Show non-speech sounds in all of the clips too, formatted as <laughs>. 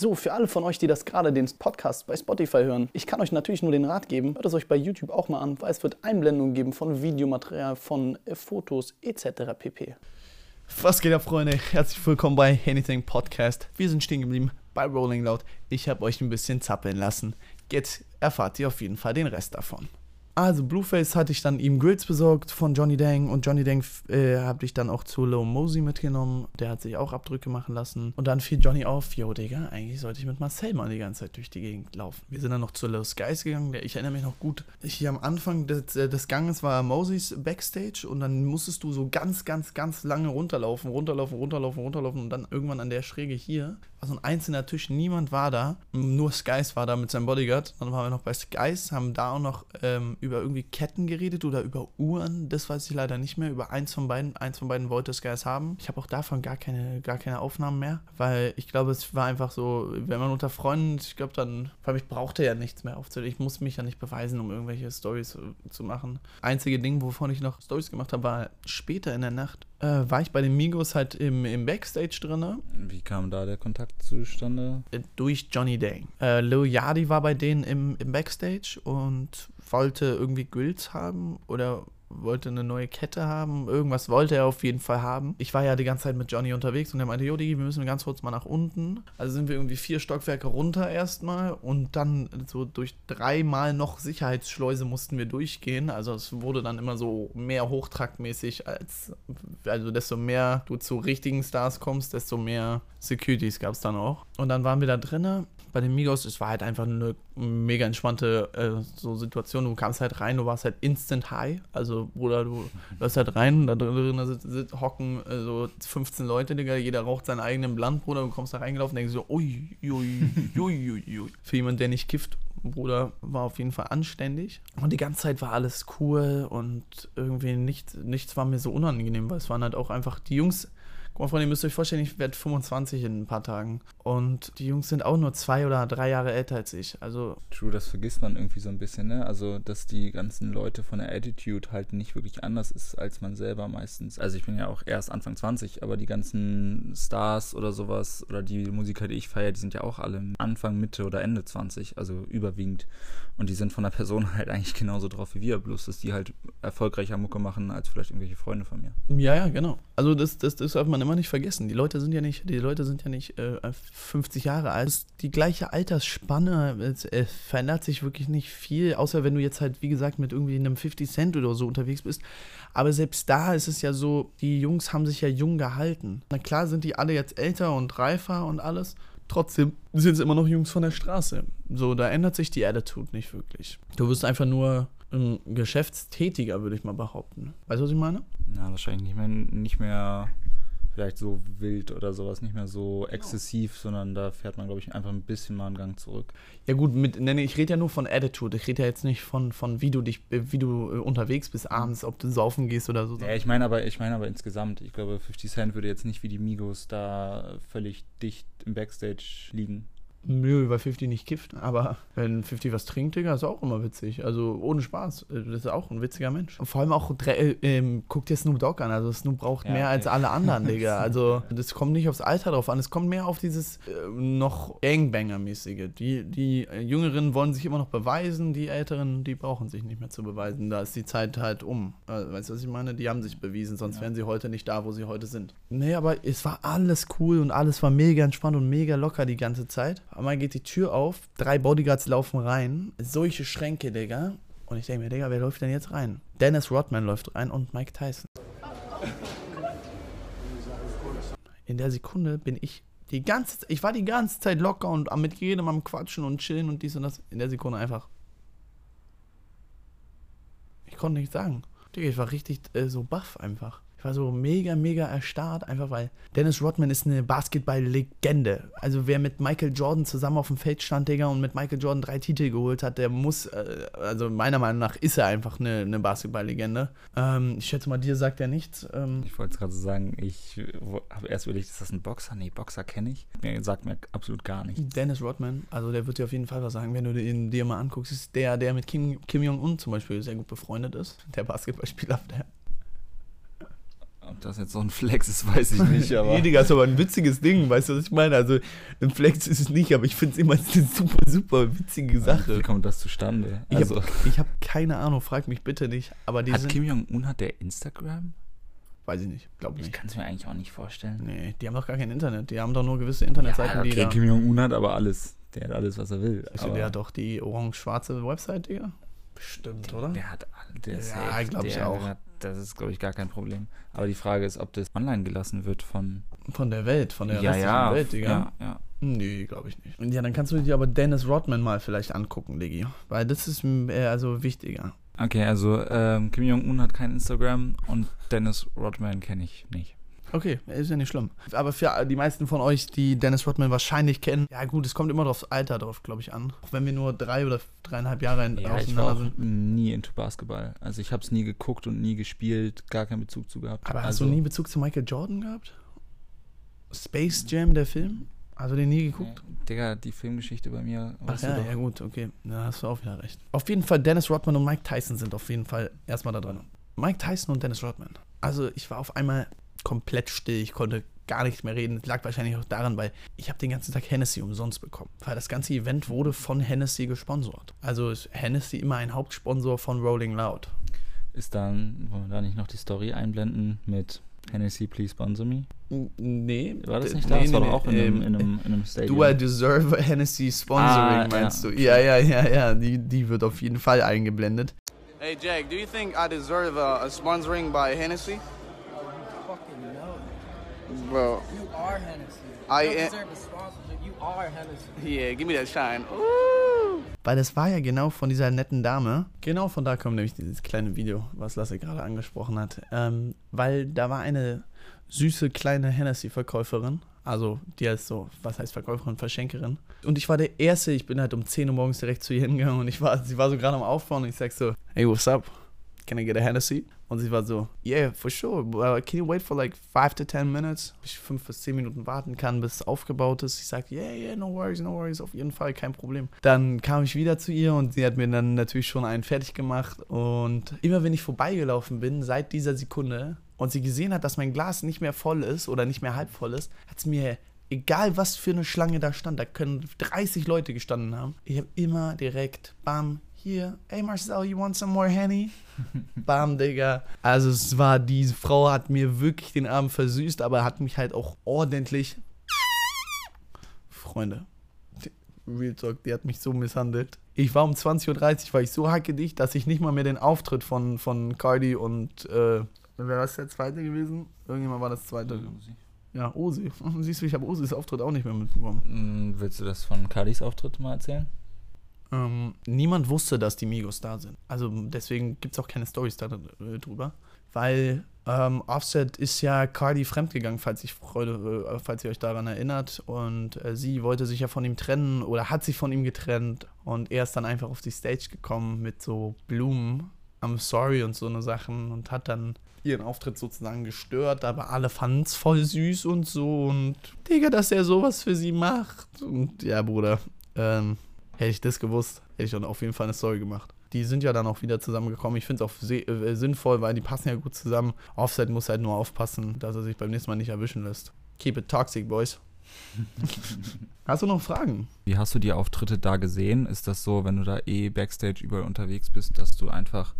So, für alle von euch, die das gerade den Podcast bei Spotify hören, ich kann euch natürlich nur den Rat geben, hört es euch bei YouTube auch mal an, weil es wird Einblendungen geben von Videomaterial, von äh, Fotos etc. pp. Was geht ab, Freunde? Herzlich willkommen bei Anything Podcast. Wir sind stehen geblieben bei Rolling Loud. Ich habe euch ein bisschen zappeln lassen. Jetzt erfahrt ihr auf jeden Fall den Rest davon. Also Blueface hatte ich dann ihm Grills besorgt von Johnny Dang und Johnny Dang äh, habe ich dann auch zu Low Mosey mitgenommen. Der hat sich auch Abdrücke machen lassen. Und dann fiel Johnny auf, yo Digga, eigentlich sollte ich mit Marcel mal die ganze Zeit durch die Gegend laufen. Wir sind dann noch zu Low Skies gegangen. Ich erinnere mich noch gut. Hier am Anfang des, äh, des Ganges war Moseys Backstage und dann musstest du so ganz, ganz, ganz lange runterlaufen, runterlaufen, runterlaufen, runterlaufen und dann irgendwann an der Schräge hier war so ein einzelner Tisch, niemand war da, nur Skies war da mit seinem Bodyguard. Dann waren wir noch bei Skies, haben da auch noch ähm, über irgendwie Ketten geredet oder über Uhren, das weiß ich leider nicht mehr. Über eins von beiden, eins von beiden wollte Skies haben. Ich habe auch davon gar keine, gar keine Aufnahmen mehr, weil ich glaube, es war einfach so, wenn man unter Freunden, ich glaube dann, weil ich brauchte ja nichts mehr aufzunehmen. Ich musste mich ja nicht beweisen, um irgendwelche Stories zu, zu machen. Einzige Ding, wovon ich noch Stories gemacht habe, war später in der Nacht äh, war ich bei den Migos halt im, im Backstage drin. Wie kam da der Kontakt zustande? Äh, durch Johnny Dang. Äh, Lil Yadi war bei denen im, im Backstage und wollte irgendwie Grills haben oder wollte eine neue Kette haben. Irgendwas wollte er auf jeden Fall haben. Ich war ja die ganze Zeit mit Johnny unterwegs und er meinte, Jodi, wir müssen ganz kurz mal nach unten. Also sind wir irgendwie vier Stockwerke runter erstmal und dann so durch dreimal noch Sicherheitsschleuse mussten wir durchgehen. Also es wurde dann immer so mehr hochtraktmäßig als, also desto mehr du zu richtigen Stars kommst, desto mehr Securities gab es dann auch. Und dann waren wir da drinnen bei den Migos, es war halt einfach eine mega entspannte äh, so Situation. Du kamst halt rein, du warst halt instant high. Also, Bruder, du läufst halt rein, da drin sit, sit, hocken äh, so 15 Leute, Digga, jeder raucht seinen eigenen Blunt, Bruder. Du kommst da reingelaufen und denkst so, ui, ui, ui, ui, ui. <laughs> Für jemanden, der nicht kifft, Bruder, war auf jeden Fall anständig. Und die ganze Zeit war alles cool und irgendwie nichts, nichts war mir so unangenehm, weil es waren halt auch einfach die Jungs Guck Freunde, ihr müsst euch vorstellen, ich werde 25 in ein paar Tagen. Und die Jungs sind auch nur zwei oder drei Jahre älter als ich. Also. True, das vergisst man irgendwie so ein bisschen, ne? Also, dass die ganzen Leute von der Attitude halt nicht wirklich anders ist als man selber meistens. Also, ich bin ja auch erst Anfang 20, aber die ganzen Stars oder sowas oder die Musiker, die ich feiere, die sind ja auch alle Anfang, Mitte oder Ende 20, also überwiegend. Und die sind von der Person <laughs> halt eigentlich genauso drauf wie wir, bloß dass die halt erfolgreicher Mucke machen als vielleicht irgendwelche Freunde von mir. Ja, ja, genau. Also, das, das, das darf man immer immer nicht vergessen. Die Leute sind ja nicht, die Leute sind ja nicht äh, 50 Jahre alt. Die gleiche Altersspanne. Es, es, verändert sich wirklich nicht viel, außer wenn du jetzt halt, wie gesagt, mit irgendwie einem 50 Cent oder so unterwegs bist. Aber selbst da ist es ja so, die Jungs haben sich ja jung gehalten. Na klar sind die alle jetzt älter und reifer und alles. Trotzdem sind es immer noch Jungs von der Straße. So, da ändert sich die Attitude nicht wirklich. Du wirst einfach nur ein Geschäftstätiger, würde ich mal behaupten. Weißt du, was ich meine? Na, wahrscheinlich nicht mehr, nicht mehr vielleicht so wild oder sowas, nicht mehr so exzessiv, genau. sondern da fährt man, glaube ich, einfach ein bisschen mal einen Gang zurück. Ja gut, mit, nee, ich rede ja nur von Attitude. Ich rede ja jetzt nicht von, von wie du dich, wie du äh, unterwegs bist abends, ob du saufen gehst oder so. Ja, ich meine aber, ich meine aber insgesamt, ich glaube, 50 Cent würde jetzt nicht wie die Migos da völlig dicht im Backstage liegen. Nö, weil 50 nicht kifft. Aber wenn 50 was trinkt, Digga, ist auch immer witzig. Also ohne Spaß. Das ist auch ein witziger Mensch. Und vor allem auch, äh, ähm, guck dir Snoop Dogg an. Also Snoop braucht ja, mehr als alle anderen, <laughs> Digga. Also das kommt nicht aufs Alter drauf an. Es kommt mehr auf dieses äh, noch Gangbanger-mäßige. Die, die Jüngeren wollen sich immer noch beweisen. Die Älteren, die brauchen sich nicht mehr zu beweisen. Da ist die Zeit halt um. Äh, weißt du, was ich meine? Die haben sich bewiesen. Sonst ja. wären sie heute nicht da, wo sie heute sind. Nee, aber es war alles cool und alles war mega entspannt und mega locker die ganze Zeit. Einmal geht die Tür auf, drei Bodyguards laufen rein. Solche Schränke, Digga. Und ich denke mir, Digga, wer läuft denn jetzt rein? Dennis Rodman läuft rein und Mike Tyson. In der Sekunde bin ich die ganze ich war die ganze Zeit locker und mit jedem am Quatschen und chillen und dies und das. In der Sekunde einfach. Ich konnte nichts sagen. Digga, ich war richtig äh, so baff einfach. Ich war so mega, mega erstarrt, einfach weil Dennis Rodman ist eine Basketball-Legende. Also wer mit Michael Jordan zusammen auf dem Feld stand, Digga, und mit Michael Jordan drei Titel geholt hat, der muss, äh, also meiner Meinung nach ist er einfach eine, eine Basketball-Legende. Ähm, ich schätze mal, dir sagt er nichts. Ähm, ich wollte gerade sagen, ich habe erst überlegt, ist das ein Boxer? Nee, Boxer kenne ich. Mir sagt mir absolut gar nichts. Dennis Rodman, also der wird dir auf jeden Fall was sagen, wenn du ihn dir mal anguckst, ist der, der mit Kim, Kim Jong-un zum Beispiel sehr gut befreundet ist. Der Basketballspieler, der Ob das jetzt so ein Flex ist, <laughs> weiß ich nicht, aber. nee, Digga, ist aber ein witziges Ding, weißt du, was ich meine? Also, ein Flex ist es nicht, aber ich finde es immer <laughs> eine super, super witzige Sache. Wie kommt das zustande? Ich also. habe hab keine Ahnung, frag mich bitte nicht. Aber die hat Kim Jong-un, hat der Instagram? Weiß ich nicht, glaube ich nicht. Ich kann es mir eigentlich auch nicht vorstellen. Nee, die haben doch gar kein Internet. Die haben doch nur gewisse Internetseiten, ja, okay, die. Kim Jong-un hat aber alles. Der hat alles, was er will. Also der hat doch die orange-schwarze Website, Digga. Bestimmt, der, oder? Der hat der Ja, glaube ich auch. Hat, das ist, glaube ich, gar kein Problem. Aber die Frage ist, ob das online gelassen wird von. Von der Welt, von der ja, restlichen ja, Welt, Digga. Ja, ja. Nee, glaube ich nicht. Ja, dann kannst du dir aber Dennis Rodman mal vielleicht angucken, Diggi. Weil das ist also wichtiger. Okay, also ähm, Kim Jong-un hat kein Instagram und Dennis Rodman kenne ich nicht. Okay, ist ja nicht schlimm. Aber für die meisten von euch, die Dennis Rodman wahrscheinlich kennen, ja gut, es kommt immer aufs Alter drauf, glaube ich, an. Auch wenn wir nur drei oder dreieinhalb Jahre ja, auseinander ich war sind. nie into Basketball. Also ich habe es nie geguckt und nie gespielt, gar keinen Bezug zu gehabt. Aber also, hast du nie Bezug zu Michael Jordan gehabt? Space Jam, der Film? Hast du den nie geguckt? Nee, Digga, die Filmgeschichte bei mir. Ach ja, ja gut, okay. Da hast du auch wieder recht. Auf jeden Fall, Dennis Rodman und Mike Tyson sind auf jeden Fall erstmal da drin. Mike Tyson und Dennis Rodman. Also ich war auf einmal komplett still. Ich konnte gar nicht mehr reden. Das lag wahrscheinlich auch daran, weil ich habe den ganzen Tag Hennessy umsonst bekommen. Weil das ganze Event wurde von Hennessy gesponsert. Also ist Hennessy immer ein Hauptsponsor von Rolling Loud. Ist dann, wollen wir da nicht noch die Story einblenden mit Hennessy, please sponsor me? Nee. War das nicht da? Nee, das war nee, doch auch in, einem, in, einem, in einem Stadium. Do I deserve Hennessy sponsoring, ah, meinst ja. du? Ja, ja, ja, ja. Die, die wird auf jeden Fall eingeblendet. Hey Jack, do you think I deserve a, a sponsoring by Hennessy? Bro. You are Hennessy. I you don't deserve a sponsorship. You are Hennessy. Yeah, give me that shine. Ooh. Weil das war ja genau von dieser netten Dame. Genau von da kommt nämlich dieses kleine Video, was Lasse gerade angesprochen hat. Ähm, weil da war eine süße kleine Hennessy-Verkäuferin. Also, die heißt so, was heißt Verkäuferin, Verschenkerin. Und ich war der Erste, ich bin halt um 10 Uhr morgens direkt zu ihr hingegangen und ich war, sie war so gerade am Aufbauen und ich sag so, hey, what's up? Can I get a Hennessy? Und sie war so, yeah, for sure. Uh, can you wait for like five to ten minutes? Bis ich fünf bis zehn Minuten warten kann, bis es aufgebaut ist. Ich sag, yeah, yeah, no worries, no worries, auf jeden Fall, kein Problem. Dann kam ich wieder zu ihr und sie hat mir dann natürlich schon einen fertig gemacht. Und immer wenn ich vorbeigelaufen bin, seit dieser Sekunde, und sie gesehen hat, dass mein Glas nicht mehr voll ist oder nicht mehr halb voll ist, hat es mir egal was für eine Schlange da stand, da können 30 Leute gestanden haben. Ich habe immer direkt, bam, hier, hey Marcel, you want some more Henny? <laughs> Bam, Digga. Also es war, diese Frau hat mir wirklich den Abend versüßt, aber hat mich halt auch ordentlich. Freunde, Real Talk, die hat mich so misshandelt. Ich war um 20.30 Uhr, war ich so hackedicht, dass ich nicht mal mehr den Auftritt von, von Cardi und, äh, wer war das der zweite gewesen? Irgendjemand war das zweite. Osi. Ja, Osi. <laughs> Siehst du, ich habe Osis Auftritt auch nicht mehr mitbekommen. Hm, willst du das von Cardis Auftritt mal erzählen? Ähm, niemand wusste, dass die Migos da sind. Also deswegen gibt es auch keine Stories darüber. Äh, Weil ähm, Offset ist ja Cardi fremdgegangen, falls, ich Freude, äh, falls ihr euch daran erinnert. Und äh, sie wollte sich ja von ihm trennen oder hat sich von ihm getrennt. Und er ist dann einfach auf die Stage gekommen mit so Blumen. I'm sorry und so eine Sachen und hat dann ihren Auftritt sozusagen gestört, aber alle fanden es voll süß und so und Digga, dass er sowas für sie macht. Und ja, Bruder, ähm, Hätte ich das gewusst, hätte ich dann auf jeden Fall eine Story gemacht. Die sind ja dann auch wieder zusammengekommen. Ich finde es auch äh, sinnvoll, weil die passen ja gut zusammen. Offset muss halt nur aufpassen, dass er sich beim nächsten Mal nicht erwischen lässt. Keep it toxic, boys. <laughs> hast du noch Fragen? Wie hast du die Auftritte da gesehen? Ist das so, wenn du da eh Backstage überall unterwegs bist, dass du einfach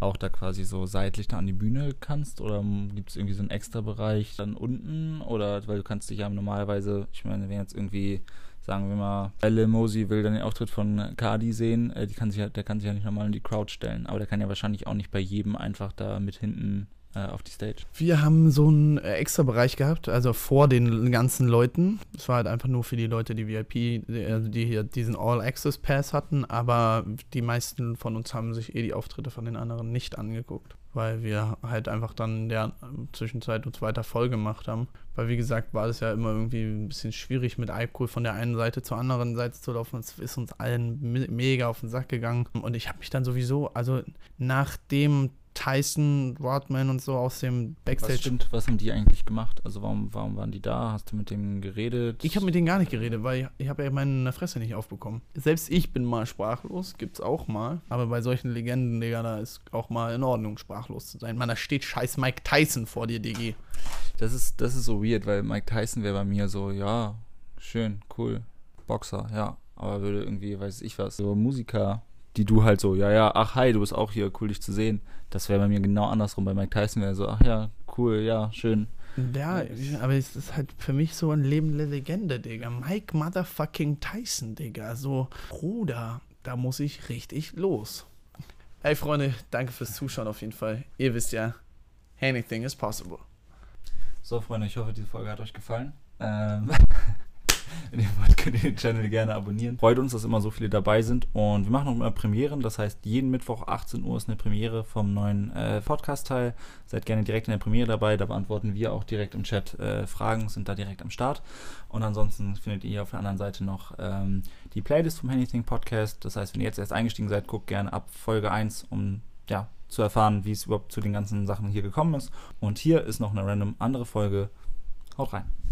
auch da quasi so seitlich da an die Bühne kannst? Oder gibt es irgendwie so einen extra Bereich dann unten? Oder weil du kannst dich ja normalerweise, ich meine, wenn jetzt irgendwie sagen wir mal, Lil Mosey will dann den Auftritt von Cardi sehen, äh, die kann sich, der kann sich ja nicht normal in die Crowd stellen, aber der kann ja wahrscheinlich auch nicht bei jedem einfach da mit hinten auf die Stage. Wir haben so einen äh, extra Bereich gehabt, also vor den ganzen Leuten. Es war halt einfach nur für die Leute, die VIP, die, die hier diesen All-Access-Pass hatten, aber die meisten von uns haben sich eh die Auftritte von den anderen nicht angeguckt weil wir halt einfach dann in der Zwischenzeit uns weiter voll gemacht haben. Weil wie gesagt, war es ja immer irgendwie ein bisschen schwierig mit Alkohol von der einen Seite zur anderen Seite zu laufen. Es ist uns allen mega auf den Sack gegangen. Und ich habe mich dann sowieso, also nachdem Tyson, Rodman und so aus dem Backstage. Was stimmt, was haben die eigentlich gemacht? Also warum, warum waren die da? Hast du mit dem geredet? Ich habe mit denen gar nicht geredet, weil ich, ich habe ja meine Fresse nicht aufbekommen. Selbst ich bin mal sprachlos, gibt's auch mal. Aber bei solchen Legenden, Digga, da ist auch mal in Ordnung, sprachlos zu sein. Man, da steht scheiß Mike Tyson vor dir, Digi. Das ist, das ist so weird, weil Mike Tyson wäre bei mir so, ja, schön, cool, Boxer, ja. Aber würde irgendwie, weiß ich was, so Musiker, die du halt so, ja, ja, ach hi, du bist auch hier, cool dich zu sehen. Das wäre bei mir genau andersrum. Bei Mike Tyson wäre so, ach ja, cool, ja, schön. Ja, aber es ist halt für mich so eine lebende Legende, Digga. Mike Motherfucking Tyson, Digga. So, Bruder, da muss ich richtig los. Hey Freunde, danke fürs Zuschauen auf jeden Fall. Ihr wisst ja, anything is possible. So, Freunde, ich hoffe, diese Folge hat euch gefallen. Ähm <laughs> Wenn ihr wollt, könnt ihr den Channel gerne abonnieren. Freut uns, dass immer so viele dabei sind. Und wir machen noch immer Premieren. Das heißt, jeden Mittwoch 18 Uhr ist eine Premiere vom neuen äh, Podcast-Teil. Seid gerne direkt in der Premiere dabei. Da beantworten wir auch direkt im Chat äh, Fragen, sind da direkt am Start. Und ansonsten findet ihr auf der anderen Seite noch ähm, die Playlist vom Anything Podcast. Das heißt, wenn ihr jetzt erst eingestiegen seid, guckt gerne ab Folge 1, um ja, zu erfahren, wie es überhaupt zu den ganzen Sachen hier gekommen ist. Und hier ist noch eine random andere Folge. Haut rein.